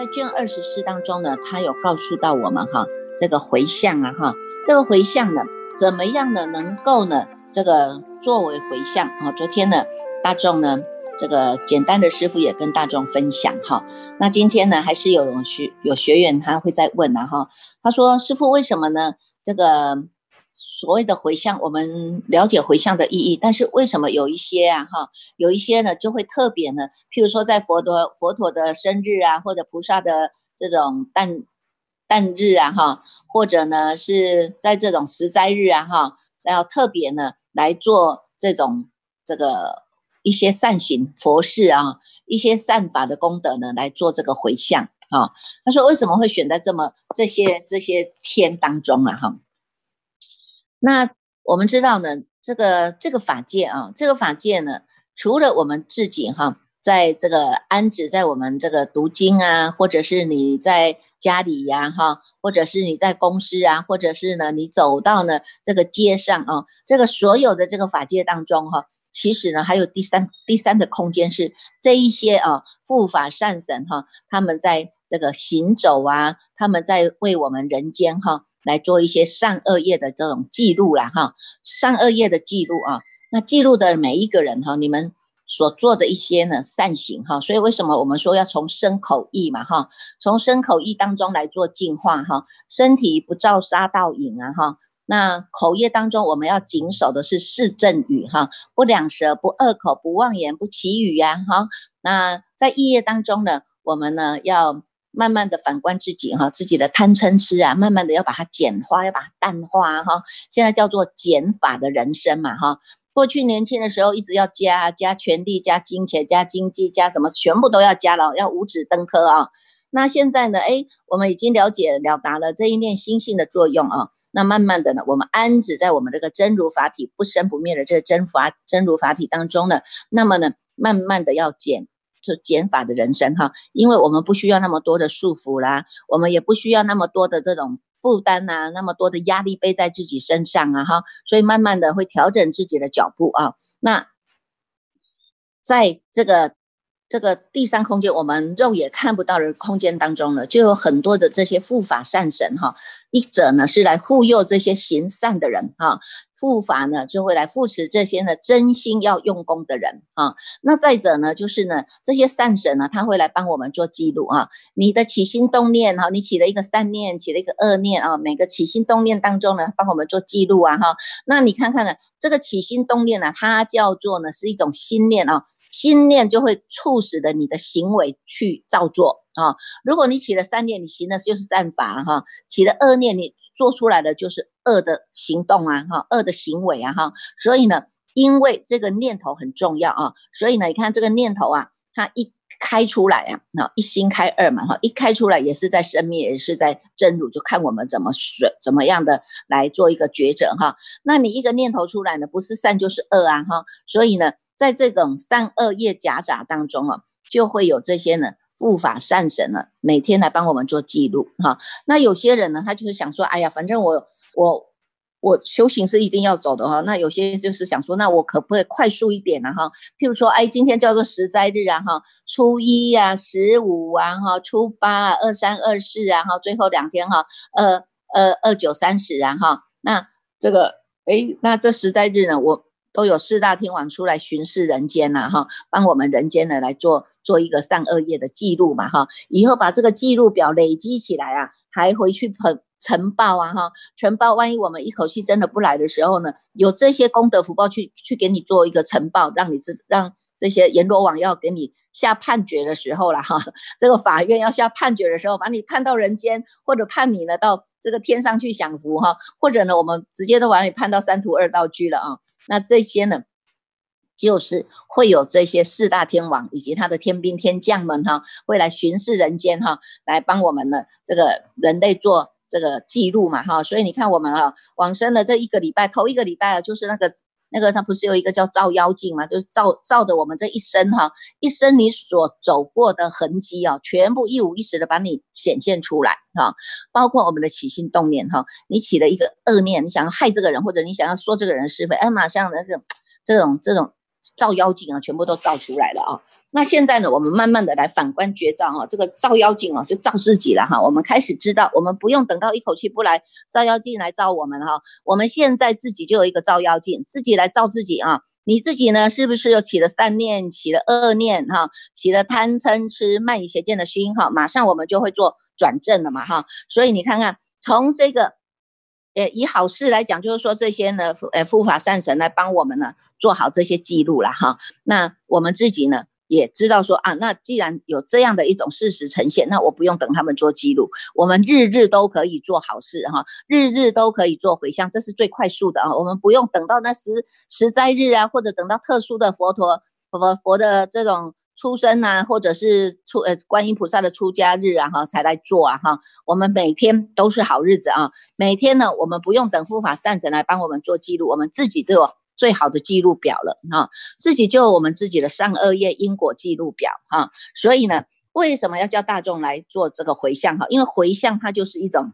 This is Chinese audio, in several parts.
在卷二十四当中呢，他有告诉到我们哈，这个回向啊哈，这个回向呢，怎么样呢，能够呢，这个作为回向啊？昨天呢，大众呢，这个简单的师傅也跟大众分享哈。那今天呢，还是有学有学员他会在问啊哈，他说师傅为什么呢？这个。所谓的回向，我们了解回向的意义，但是为什么有一些啊哈，有一些呢就会特别呢？譬如说在佛陀佛陀的生日啊，或者菩萨的这种诞诞日啊哈，或者呢是在这种十斋日啊哈，要特别呢来做这种这个一些善行佛事啊，一些善法的功德呢来做这个回向啊。他说为什么会选在这么这些这些天当中啊哈？那我们知道呢，这个这个法界啊，这个法界呢，除了我们自己哈，在这个安置在我们这个读经啊，或者是你在家里呀哈，或者是你在公司啊，或者是呢你走到呢这个街上啊，这个所有的这个法界当中哈，其实呢还有第三第三的空间是这一些啊护法善神哈，他们在这个行走啊，他们在为我们人间哈。来做一些善恶业的这种记录啦，哈，善恶业的记录啊，那记录的每一个人哈，你们所做的一些呢善行哈，所以为什么我们说要从身口意嘛哈，从身口意当中来做净化哈，身体不造杀盗淫啊哈，那口业当中我们要谨守的是四正语哈，不两舌，不恶口，不妄言，不绮语呀哈，那在意业当中呢，我们呢要。慢慢的反观自己哈，自己的贪嗔痴啊，慢慢的要把它简化，要把它淡化哈。现在叫做减法的人生嘛哈。过去年轻的时候一直要加加权力、加金钱、加经济、加什么，全部都要加了，要五指登科啊。那现在呢，哎，我们已经了解了达了这一念心性的作用啊。那慢慢的呢，我们安止在我们这个真如法体不生不灭的这个真法真如法体当中呢，那么呢，慢慢的要减。就减法的人生哈，因为我们不需要那么多的束缚啦，我们也不需要那么多的这种负担呐，那么多的压力背在自己身上啊哈，所以慢慢的会调整自己的脚步啊。那在这个这个第三空间，我们肉眼看不到的空间当中呢，就有很多的这些护法善神哈，一者呢是来护佑这些行善的人哈。护法呢，就会来扶持这些呢真心要用功的人啊。那再者呢，就是呢这些善神呢，他会来帮我们做记录啊。你的起心动念哈，你起了一个善念，起了一个恶念啊，每个起心动念当中呢，帮我们做记录啊哈。那你看看呢，这个起心动念呢，它叫做呢是一种心念啊。心念就会促使的你的行为去照做啊。如果你起了善念，你行的就是善法哈；起了恶念，你做出来的就是恶的行动啊哈，恶的行为啊哈。所以呢，因为这个念头很重要啊，所以呢，你看这个念头啊，它一开出来啊，那一心开二嘛哈，一开出来也是在生灭，也是在真如，就看我们怎么选，怎么样的来做一个抉择哈。那你一个念头出来呢，不是善就是恶啊哈，所以呢。在这种善恶业夹杂当中啊，就会有这些呢护法善神呢，每天来帮我们做记录哈。那有些人呢，他就是想说，哎呀，反正我我我修行是一定要走的哈。那有些就是想说，那我可不可以快速一点呢哈？譬如说，哎，今天叫做十斋日啊哈，初一呀、十五啊哈，初八啊、二三二四啊哈，最后两天哈，二二二九三十啊哈。那这个哎，那这十斋日呢，我。都有四大天王出来巡视人间呐，哈，帮我们人间呢来做做一个善恶业的记录嘛，哈，以后把这个记录表累积起来啊，还回去捧呈报啊，哈，呈报，万一我们一口气真的不来的时候呢，有这些功德福报去去给你做一个呈报，让你知让这些阎罗王要给你下判决的时候了，哈，这个法院要下判决的时候，把你判到人间，或者判你呢到这个天上去享福，哈，或者呢，我们直接都往里判到三途二道去了啊。那这些呢，就是会有这些四大天王以及他的天兵天将们哈，会来巡视人间哈，来帮我们呢这个人类做这个记录嘛哈。所以你看我们啊，往生的这一个礼拜，头一个礼拜啊，就是那个那个他不是有一个叫照妖镜嘛，就是照照的我们这一生哈，一生你所走过的痕迹啊，全部一五一十的把你显现出来哈。包括我们的起心动念哈，你起了一个恶念，你想要害这个人，或者你想要说这个人是非，哎，马上的这种这种这种照妖镜啊，全部都照出来了啊。那现在呢，我们慢慢的来反观觉照哈，这个照妖镜啊，就照自己了哈。我们开始知道，我们不用等到一口气不来，照妖镜来照我们哈。我们现在自己就有一个照妖镜，自己来照自己啊。你自己呢，是不是又起了善念，起了恶念哈，起了贪嗔痴慢疑邪见的心哈？马上我们就会做转正了嘛哈。所以你看看，从这个。呃，以好事来讲，就是说这些呢，呃，护法善神来帮我们呢，做好这些记录了哈。那我们自己呢，也知道说啊，那既然有这样的一种事实呈现，那我不用等他们做记录，我们日日都可以做好事哈，日日都可以做回向，这是最快速的啊。我们不用等到那十十斋日啊，或者等到特殊的佛陀佛佛的这种。出生啊，或者是出呃观音菩萨的出家日啊，哈，才来做啊，哈，我们每天都是好日子啊，每天呢，我们不用等护法善神来帮我们做记录，我们自己都有最好的记录表了哈，自己就有我们自己的善恶业因果记录表哈，所以呢，为什么要叫大众来做这个回向哈？因为回向它就是一种。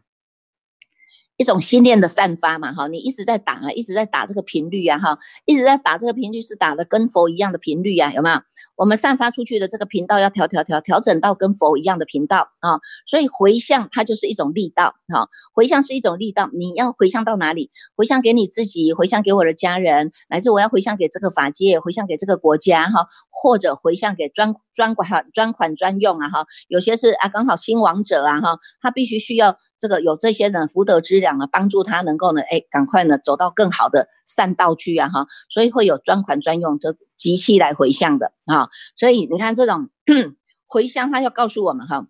一种心念的散发嘛，哈，你一直在打啊，一直在打这个频率啊，哈，一直在打这个频率是打的跟佛一样的频率呀，有没有？我们散发出去的这个频道要调调调调整到跟佛一样的频道啊，所以回向它就是一种力道，哈，回向是一种力道，你要回向到哪里？回向给你自己，回向给我的家人，乃至我要回向给这个法界，回向给这个国家，哈，或者回向给专专款专款专用啊，哈，有些是啊，刚好新王者啊，哈，他必须需要。这个有这些人福德之粮呢，帮助他能够呢，哎，赶快呢走到更好的善道去啊，哈，所以会有专款专用这机器来回向的啊，所以你看这种 回向，他要告诉我们哈，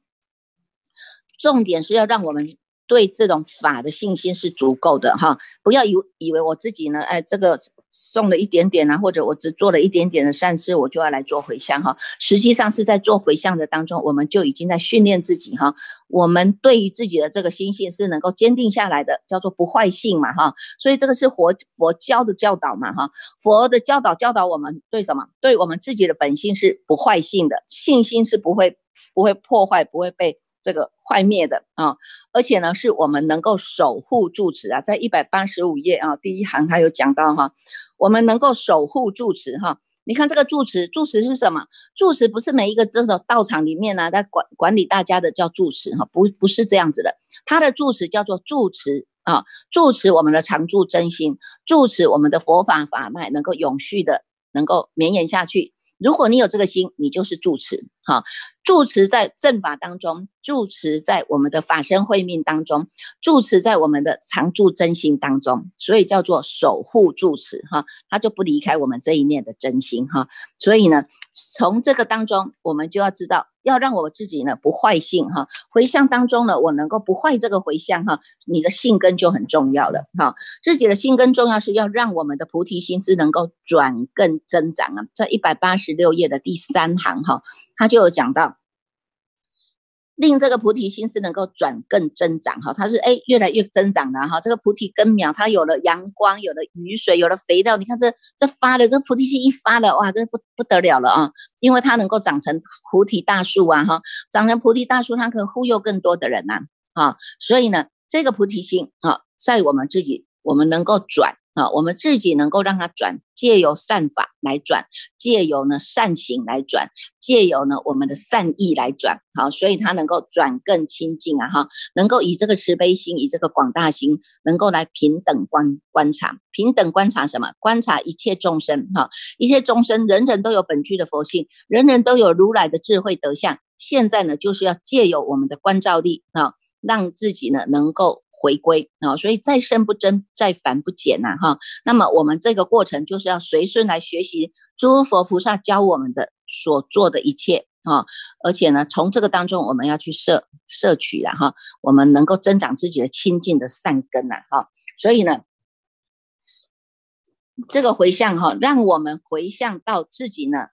重点是要让我们对这种法的信心是足够的哈，不要以以为我自己呢，哎，这个。送了一点点啊，或者我只做了一点点的善事，我就要来做回向哈。实际上是在做回向的当中，我们就已经在训练自己哈。我们对于自己的这个心性是能够坚定下来的，叫做不坏性嘛哈。所以这个是佛佛教的教导嘛哈。佛的教导教导我们对什么？对我们自己的本性是不坏性的，信心是不会不会破坏，不会被。这个坏灭的啊，而且呢，是我们能够守护住持啊，在一百八十五页啊，第一行他有讲到哈，我们能够守护住持哈。你看这个住持，住持是什么？住持不是每一个这种道场里面呢，在管管理大家的叫住持哈，不不是这样子的。他的住持叫做住持啊，住持我们的常住真心，住持我们的佛法法脉能够永续的，能够绵延下去。如果你有这个心，你就是住持哈。住持在正法当中，住持在我们的法身慧命当中，住持在我们的常住真心当中，所以叫做守护住持哈，他就不离开我们这一念的真心哈。所以呢，从这个当中，我们就要知道，要让我自己呢不坏性哈。回向当中呢，我能够不坏这个回向哈，你的性根就很重要了哈。自己的性根重要是要让我们的菩提心是能够转更增长啊，在一百八十六页的第三行哈。他就有讲到，令这个菩提心是能够转更增长哈，它是哎越来越增长的哈。这个菩提根苗，它有了阳光，有了雨水，有了肥料，你看这这发的这菩提心一发的哇，这不不得了了啊！因为它能够长成菩提大树啊哈，长成菩提大树，它可以忽悠更多的人呐啊。所以呢，这个菩提心啊，在我们自己，我们能够转。啊，我们自己能够让它转，借由善法来转，借由呢善行来转，借由呢我们的善意来转，好，所以它能够转更亲近啊，哈，能够以这个慈悲心，以这个广大心，能够来平等观观察，平等观察什么？观察一切众生，哈，一切众生，人人都有本具的佛性，人人都有如来的智慧德相，现在呢，就是要借由我们的观照力啊。让自己呢能够回归啊，所以再生不增，再繁不减呐哈。那么我们这个过程就是要随顺来学习诸佛菩萨教我们的所做的一切啊，而且呢从这个当中我们要去摄摄取了哈，我们能够增长自己的清净的善根呐哈。所以呢，这个回向哈，让我们回向到自己呢。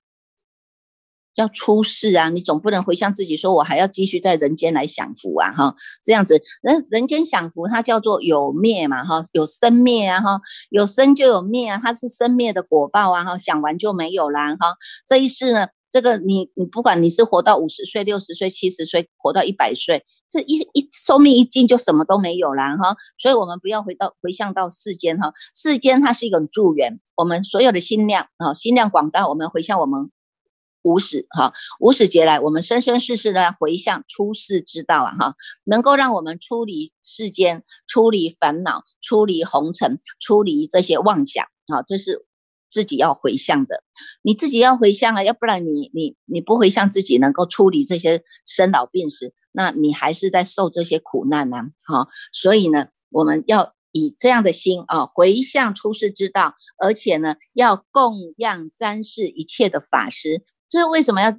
要出世啊！你总不能回向自己说，我还要继续在人间来享福啊！哈，这样子，人人间享福，它叫做有灭嘛！哈，有生灭啊！哈，有生就有灭啊！它是生灭的果报啊！哈，想完就没有啦！哈，这一世呢，这个你你不管你是活到五十岁、六十岁、七十岁，活到一百岁，这一一寿命一尽就什么都没有了哈。所以我们不要回到回向到世间哈，世间它是一种助缘，我们所有的心量啊，心量广大，我们回向我们。无始哈，无始劫来，我们生生世世呢回向出世之道啊哈，能够让我们出离世间，出离烦恼，出离红尘，出离这些妄想啊，这是自己要回向的。你自己要回向啊，要不然你你你不回向自己能够出离这些生老病死，那你还是在受这些苦难呢。哈，所以呢，我们要以这样的心啊，回向出世之道，而且呢，要供养瞻视一切的法师。就是为什么要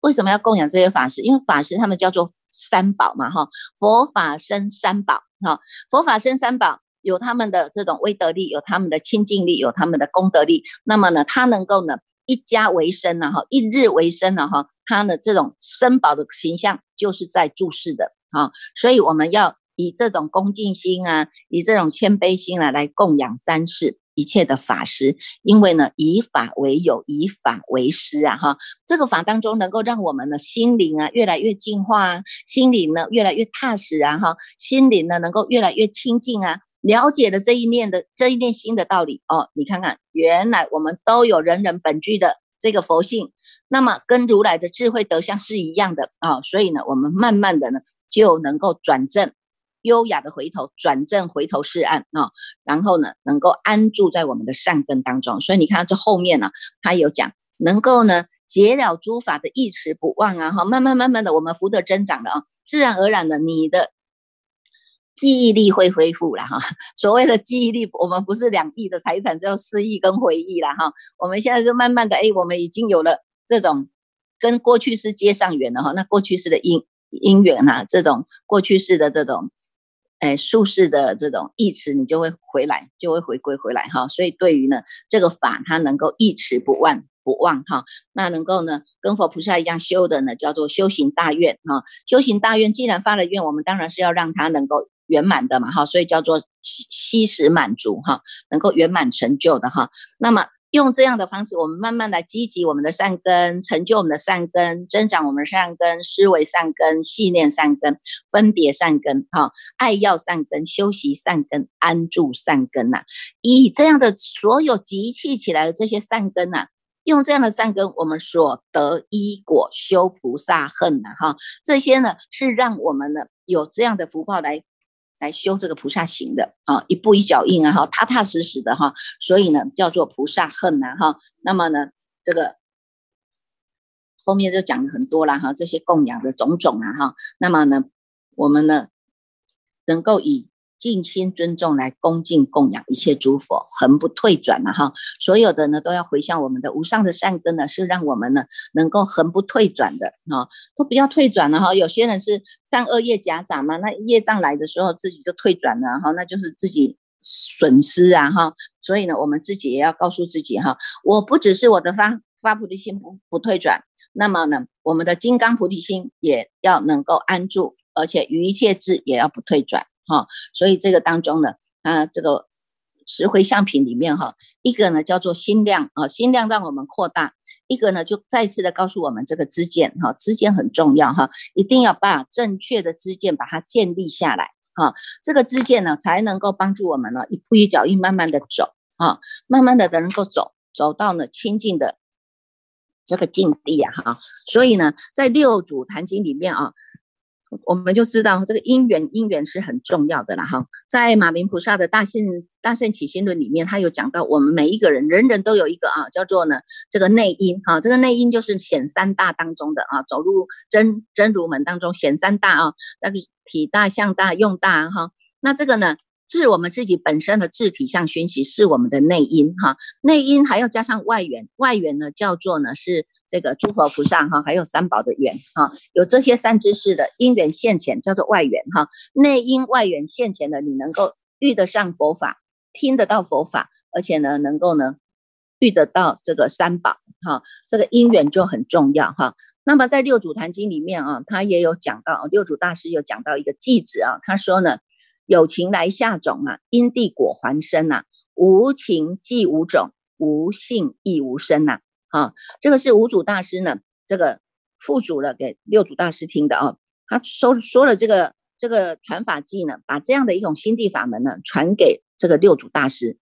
为什么要供养这些法师？因为法师他们叫做三宝嘛，哈，佛法生三宝，哈，佛法生三宝，有他们的这种威德力，有他们的清净力，有他们的功德力。那么呢，他能够呢一家为生呢，哈，一日为生呢，哈，他的这种生宝的形象就是在注视的，哈，所以我们要以这种恭敬心啊，以这种谦卑心啊来供养瞻视。一切的法师，因为呢，以法为友，以法为师啊，哈，这个法当中能够让我们的心灵啊越来越净化啊，心灵呢越来越踏实啊，哈，心灵呢能够越来越清净啊，了解了这一念的这一念心的道理哦，你看看，原来我们都有人人本具的这个佛性，那么跟如来的智慧德相是一样的啊，所以呢，我们慢慢的呢就能够转正。优雅的回头，转正回头是岸啊，然后呢，能够安住在我们的善根当中。所以你看这后面呢，他有讲，能够呢结了诸法的一持不忘啊，哈，慢慢慢慢的，我们福德增长了啊，自然而然的，你的记忆力会恢复了哈。所谓的记忆力，我们不是两亿的财产，只有四亿跟回忆了哈。我们现在就慢慢的，哎，我们已经有了这种跟过去式接上缘了哈。那过去式的因因缘啊，这种过去式的这种。哎，术士的这种意持，你就会回来，就会回归回来哈。所以对于呢这个法，它能够一持不忘不忘哈，那能够呢跟佛菩萨一样修的呢，叫做修行大愿哈。修行大愿，既然发了愿，我们当然是要让它能够圆满的嘛哈，所以叫做悉时满足哈，能够圆满成就的哈。那么。用这样的方式，我们慢慢来积集我们的善根，成就我们的善根，增长我们的善根，思维善根，信念善根，分别善根，哈，爱要善根，修习善根，安住善根呐。以这样的所有集气起来的这些善根呐，用这样的善根，我们所得一果修菩萨恨呐，哈，这些呢是让我们呢有这样的福报来。来修这个菩萨行的啊，一步一脚印啊，哈，踏踏实实的哈，所以呢叫做菩萨恨呐，哈。那么呢，这个后面就讲了很多了哈，这些供养的种种啊，哈。那么呢，我们呢能够以。尽心尊重来恭敬供养一切诸佛，恒不退转了哈。所有的呢都要回向我们的无上的善根呢，是让我们呢能够恒不退转的啊，都不要退转了哈。有些人是善恶业夹杂嘛，那业障来的时候自己就退转了哈，那就是自己损失啊哈。所以呢，我们自己也要告诉自己哈，我不只是我的发发菩提心不不退转，那么呢，我们的金刚菩提心也要能够安住，而且于一切智也要不退转。哈，所以这个当中呢，啊，这个十回向品里面哈，一个呢叫做心量啊，心量让我们扩大；一个呢就再次的告诉我们这个知见哈，知见很重要哈，一定要把正确的知见把它建立下来哈，这个知见呢才能够帮助我们呢一步一脚印慢慢的走啊，慢慢的能够走走到呢清净的这个境地啊哈，所以呢在六祖坛经里面啊。我们就知道这个因缘，因缘是很重要的啦哈。在马明菩萨的大圣大圣起心论里面，他有讲到，我们每一个人，人人都有一个啊，叫做呢这个内因哈。这个内因就是显三大当中的啊，走入真真如门当中显三大啊，那个体大、相大、用大哈。那这个呢？是我们自己本身的自体相熏习，是我们的内因哈。内因还要加上外缘，外缘呢叫做呢是这个诸佛菩萨哈，还有三宝的缘哈。有这些三知识的因缘现前，叫做外缘哈。内因外缘现前的，你能够遇得上佛法，听得到佛法，而且呢能够呢遇得到这个三宝哈。这个因缘就很重要哈。那么在六祖坛经里面啊，他也有讲到，六祖大师有讲到一个偈子啊，他说呢。有情来下种啊，因地果还生呐；无情即无种，无性亦无生呐。啊，这个是五祖大师呢，这个附主了给六祖大师听的啊。他说说了这个这个传法记呢，把这样的一种心地法门呢，传给这个六祖大师。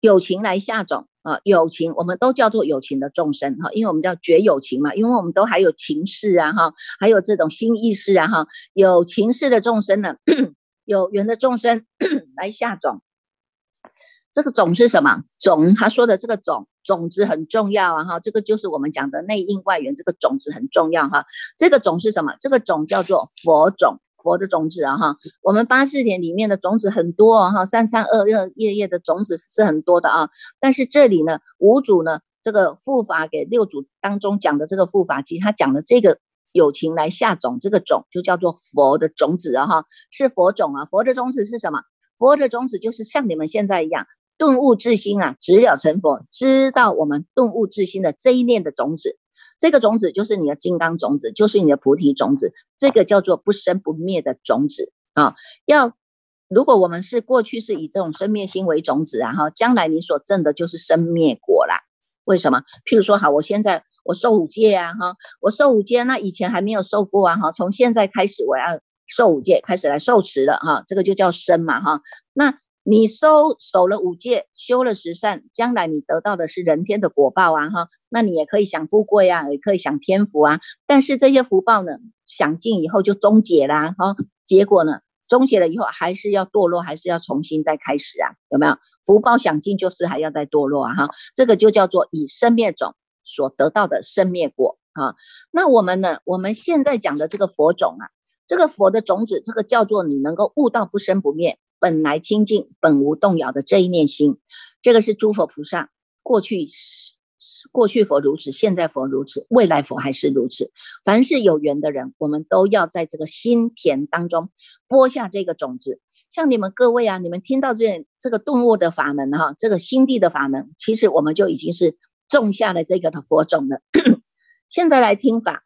有情来下种啊，友情我们都叫做友情的众生哈，因为我们叫绝友情嘛，因为我们都还有情事啊哈，还有这种心意识啊哈，有情事的众生呢，有缘的众生来下种。这个种是什么种？他说的这个种种子很重要啊哈，这个就是我们讲的内因外缘，这个种子很重要哈。这个种是什么？这个种叫做佛种，佛的种子啊哈。我们八四田里面的种子很多哈，三三二二叶叶的种子是很多的啊。但是这里呢，五祖呢这个护法给六祖当中讲的这个护法其实，他讲的这个友情来下种，这个种就叫做佛的种子啊哈，是佛种啊。佛的种子是什么？佛的种子就是像你们现在一样。顿悟自心啊，直了成佛，知道我们顿悟自心的这一念的种子，这个种子就是你的金刚种子，就是你的菩提种子，这个叫做不生不灭的种子啊。要如果我们是过去是以这种生灭心为种子啊，哈，将来你所证的就是生灭果啦。为什么？譬如说，好，我现在我受五戒啊，哈，我受五戒，那以前还没有受过啊，哈，从现在开始我要受五戒，开始来受持了，哈，这个就叫生嘛，哈，那。你收守了五戒，修了十善，将来你得到的是人天的果报啊，哈，那你也可以享富贵啊，也可以享天福啊。但是这些福报呢，享尽以后就终结啦，哈，结果呢，终结了以后还是要堕落，还是要重新再开始啊？有没有？福报享尽就是还要再堕落啊，哈，这个就叫做以生灭种所得到的生灭果啊。那我们呢？我们现在讲的这个佛种啊，这个佛的种子，这个叫做你能够悟到不生不灭。本来清净，本无动摇的这一念心，这个是诸佛菩萨过去过去佛如此，现在佛如此，未来佛还是如此。凡是有缘的人，我们都要在这个心田当中播下这个种子。像你们各位啊，你们听到这这个顿悟的法门哈，这个心地的法门，其实我们就已经是种下了这个的佛种了。现在来听法，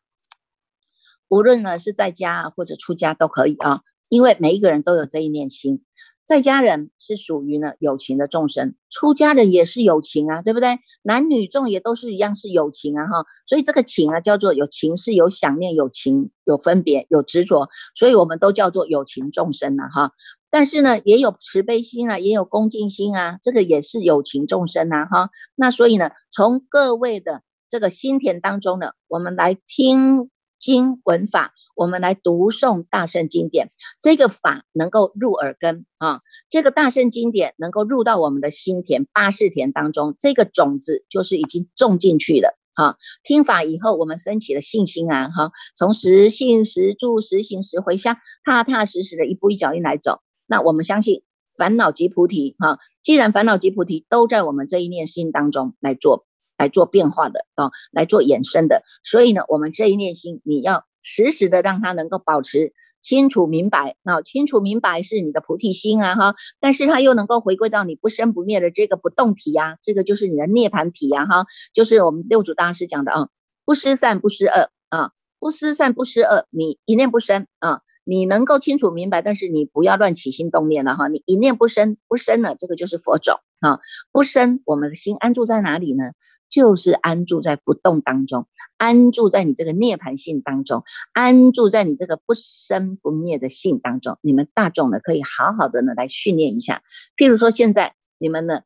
无论呢是在家或者出家都可以啊，因为每一个人都有这一念心。在家人是属于呢有情的众生，出家人也是有情啊，对不对？男女众也都是一样是有情啊，哈，所以这个情啊叫做有情，是有想念、有情、有分别、有执着，所以我们都叫做有情众生啊，哈。但是呢，也有慈悲心啊，也有恭敬心啊，这个也是有情众生啊，哈。那所以呢，从各位的这个心田当中呢，我们来听。经文法，我们来读诵大圣经典，这个法能够入耳根啊，这个大圣经典能够入到我们的心田八世田当中，这个种子就是已经种进去了啊。听法以后，我们升起了信心啊，哈，从实信实住实行实回向，踏踏实实的一步一脚印来走，那我们相信烦恼即菩提哈。既然烦恼即菩提都在我们这一念心当中来做。来做变化的啊，来做衍生的，所以呢，我们这一念心，你要时时的让它能够保持清楚明白啊，清楚明白是你的菩提心啊哈，但是它又能够回归到你不生不灭的这个不动体呀，这个就是你的涅盘体呀哈，就是我们六祖大师讲的啊，不失善不失恶啊，不失善不失恶，你一念不生啊，你能够清楚明白，但是你不要乱起心动念了哈，你一念不生不生了，这个就是佛种啊，不生，我们的心安住在哪里呢？就是安住在不动当中，安住在你这个涅盘性当中，安住在你这个不生不灭的性当中。你们大众呢，可以好好的呢来训练一下。譬如说，现在你们呢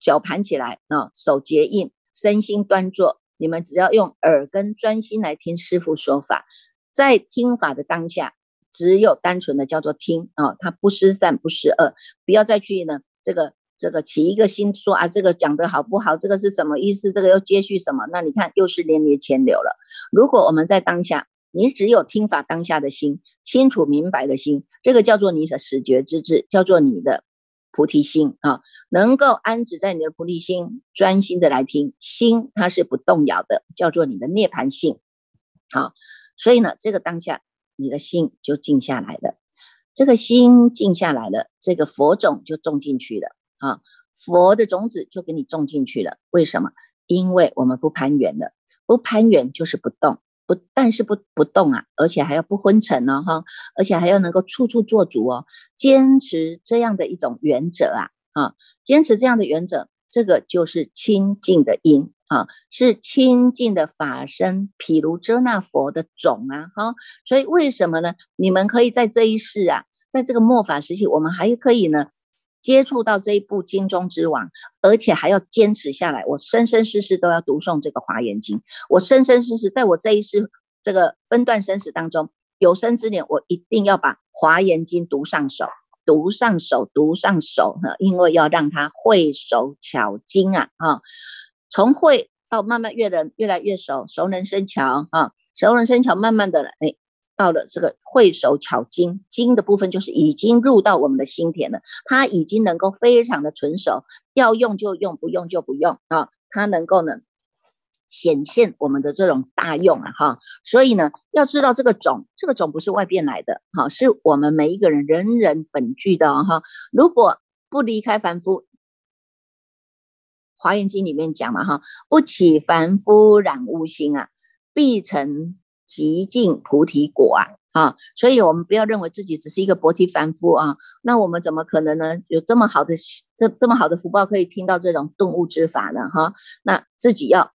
脚盘起来啊，手结印，身心端坐，你们只要用耳根专心来听师傅说法，在听法的当下，只有单纯的叫做听啊，它不失善不失恶，不要再去呢这个。这个起一个心说啊，这个讲的好不好？这个是什么意思？这个又接续什么？那你看又是连连牵流了。如果我们在当下，你只有听法当下的心，清楚明白的心，这个叫做你的始觉之智，叫做你的菩提心啊，能够安止在你的菩提心，专心的来听，心它是不动摇的，叫做你的涅盘性。好，所以呢，这个当下你的心就静下来了，这个心静下来了，这个佛种就种进去了。啊，佛的种子就给你种进去了。为什么？因为我们不攀缘了，不攀缘就是不动，不但是不不动啊，而且还要不昏沉呢，哈，而且还要能够处处做主哦。坚持这样的一种原则啊，啊，坚持这样的原则，这个就是清净的因啊，是清净的法身，譬如遮那佛的种啊，哈，所以为什么呢？你们可以在这一世啊，在这个末法时期，我们还可以呢，接触到这一部经中之王，而且还要坚持下来，我生生世世都要读诵这个华严经，我生生世世在我这一世这个分段生死当中，有生之年，我一定要把华严经读上手。读上手，读上手哈，因为要让他会手巧精啊，哈，从会到慢慢越能越来越熟，熟能生巧啊，熟能生巧，慢慢的哎，到了这个会手巧金金的部分就是已经入到我们的心田了，它已经能够非常的纯熟，要用就用，不用就不用啊，它能够呢。显现我们的这种大用啊，哈，所以呢，要知道这个种，这个种不是外边来的，哈，是我们每一个人人人本具的哈。如果不离开凡夫，《华严经》里面讲嘛，哈，不起凡夫染污心啊，必成极尽菩提果啊，啊，所以我们不要认为自己只是一个薄提凡夫啊，那我们怎么可能呢？有这么好的这这么好的福报，可以听到这种顿悟之法呢？哈，那自己要。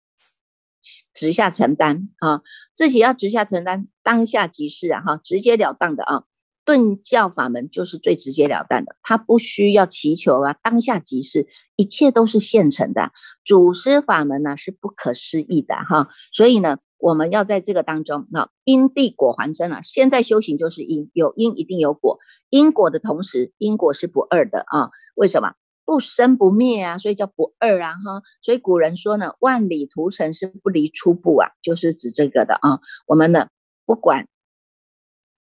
直下承担啊，自己要直下承担，当下即是啊，哈，直截了当的啊，顿教法门就是最直截了当的，他不需要祈求啊，当下即是，一切都是现成的。祖师法门呢是不可思议的哈，所以呢，我们要在这个当中，那因地果还生啊，现在修行就是因，有因一定有果，因果的同时，因果是不二的啊，为什么？不生不灭啊，所以叫不二啊哈。所以古人说呢，万里图尘是不离初步啊，就是指这个的啊。我们呢，不管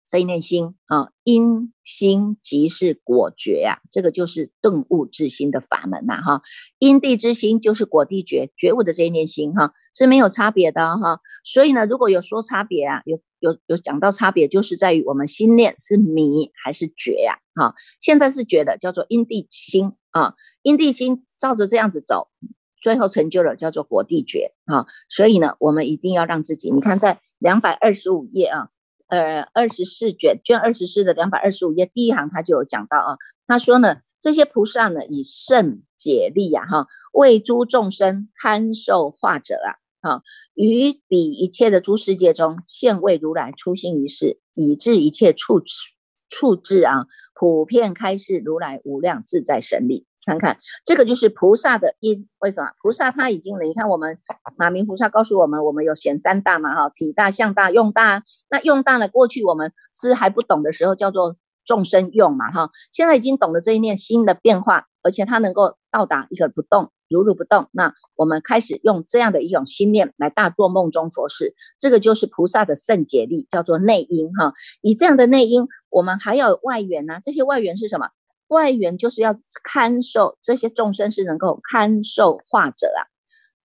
这一念心啊，因心即是果觉呀，这个就是顿悟之心的法门呐哈。因地之心就是果地觉，觉悟的这一念心哈是没有差别的哈。所以呢，如果有说差别啊，有有有讲到差别，就是在于我们心念是迷还是觉呀哈。现在是觉的，叫做因地心。啊，因地心照着这样子走，最后成就了叫做果地觉啊。所以呢，我们一定要让自己，你看在两百二十五页啊，呃，二十四卷卷二十四的两百二十五页第一行，他就有讲到啊，他说呢，这些菩萨呢，以圣解力呀，哈，为诸众生堪受化者啊，啊，于彼一切的诸世界中，现为如来出心于世，以致一切处处置啊，普遍开示如来无量自在神力。看看这个就是菩萨的因，为什么？菩萨他已经，你看我们马明菩萨告诉我们，我们有显三大嘛，哈，体大、相大、用大。那用大呢？过去我们是还不懂的时候，叫做众生用嘛，哈。现在已经懂了这一念心的变化，而且它能够到达一个不动，如如不动。那我们开始用这样的一种心念来大做梦中佛事，这个就是菩萨的圣解力，叫做内因，哈。以这样的内因，我们还有外缘呢。这些外缘是什么？外缘就是要看受这些众生是能够看受化者啊，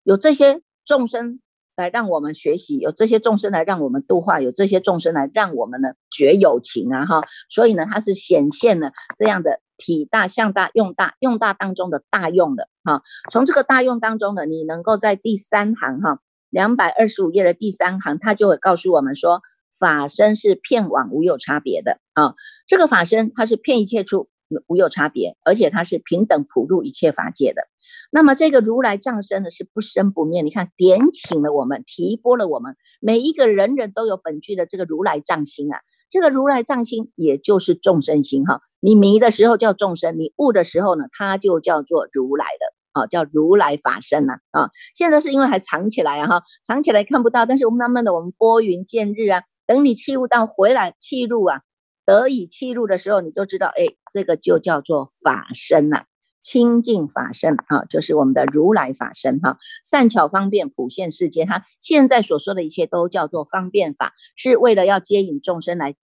有这些众生来让我们学习，有这些众生来让我们度化，有这些众生来让我们呢觉友情啊哈，所以呢它是显现了这样的体大、相大、用大、用大当中的大用的哈。从这个大用当中呢，你能够在第三行哈，两百二十五页的第三行，它就会告诉我们说，法身是片往无有差别的啊，这个法身它是片一切处。无有差别，而且它是平等普入一切法界的。那么这个如来藏身呢，是不生不灭。你看，点醒了我们，提拨了我们，每一个人人都有本具的这个如来藏心啊。这个如来藏心，也就是众生心哈。你迷的时候叫众生，你悟的时候呢，它就叫做如来的啊，叫如来法身呐啊。现在是因为还藏起来啊哈，藏起来看不到，但是我们慢慢的，我们拨云见日啊，等你气悟到回来气入啊。得以契入的时候，你就知道，哎，这个就叫做法身呐，清净法身啊，就是我们的如来法身哈，善巧方便普现世间。哈，现在所说的一切都叫做方便法，是为了要接引众生来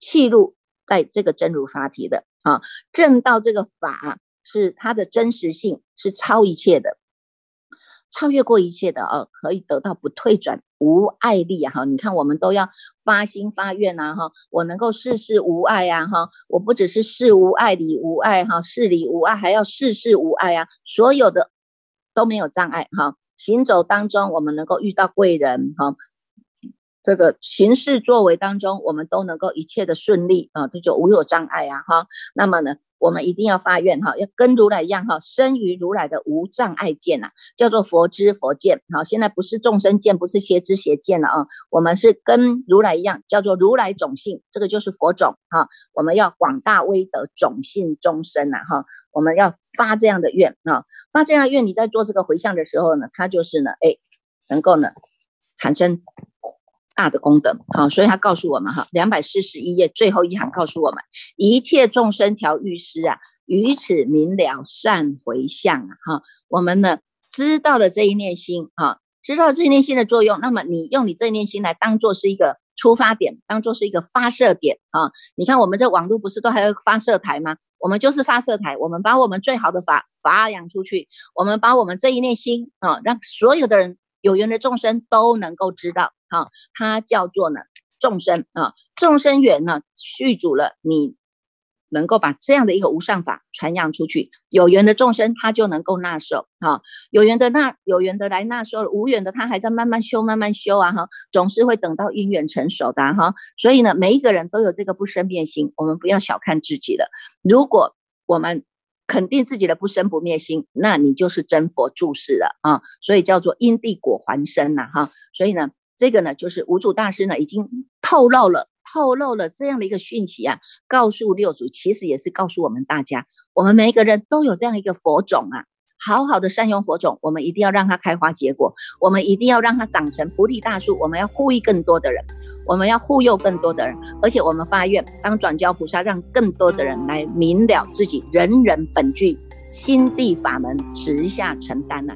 契入在这个真如法体的啊，证道这个法是它的真实性，是超一切的。超越过一切的哦，可以得到不退转无爱力啊！哈，你看我们都要发心发愿啊！哈，我能够事事无碍啊！哈，我不只是事无爱理无爱哈，事理无碍，还要事事无碍啊！所有的都没有障碍哈。行走当中，我们能够遇到贵人哈，这个行事作为当中，我们都能够一切的顺利啊，这就无有障碍啊哈。那么呢，我们一定要发愿哈，要跟如来一样哈，生于如来的无障碍见呐，叫做佛知佛见。好，现在不是众生见，不是邪知邪见了啊，我们是跟如来一样，叫做如来种性，这个就是佛种哈。我们要广大威德种性众生呐哈，我们要发这样的愿啊，发这样的愿，你在做这个回向的时候呢，它就是呢，哎，能够呢产生。大的功德，好，所以他告诉我们哈，两百四十一页最后一行告诉我们，一切众生调御师啊，于此明了善回向啊，哈，我们呢知道了这一念心啊，知道这一念心的作用，那么你用你这一念心来当做是一个出发点，当做是一个发射点啊，你看我们这网络不是都还有发射台吗？我们就是发射台，我们把我们最好的法发扬出去，我们把我们这一念心啊，让所有的人。有缘的众生都能够知道，哈，它叫做呢众生啊，众生缘呢续主了，你能够把这样的一个无上法传扬出去，有缘的众生他就能够纳受，哈，有缘的纳有缘的来纳受了，无缘的他还在慢慢修慢慢修啊，哈，总是会等到因缘成熟的哈，所以呢，每一个人都有这个不生变心，我们不要小看自己了，如果我们。肯定自己的不生不灭心，那你就是真佛住世了啊！所以叫做因地果还生呐哈！所以呢，这个呢就是五祖大师呢已经透露了，透露了这样的一个讯息啊，告诉六祖，其实也是告诉我们大家，我们每一个人都有这样一个佛种啊。好好的善用火种，我们一定要让它开花结果，我们一定要让它长成菩提大树，我们要护益更多的人，我们要护佑更多的人，而且我们发愿当转交菩萨，让更多的人来明了自己人人本具心地法门，直下承担呐。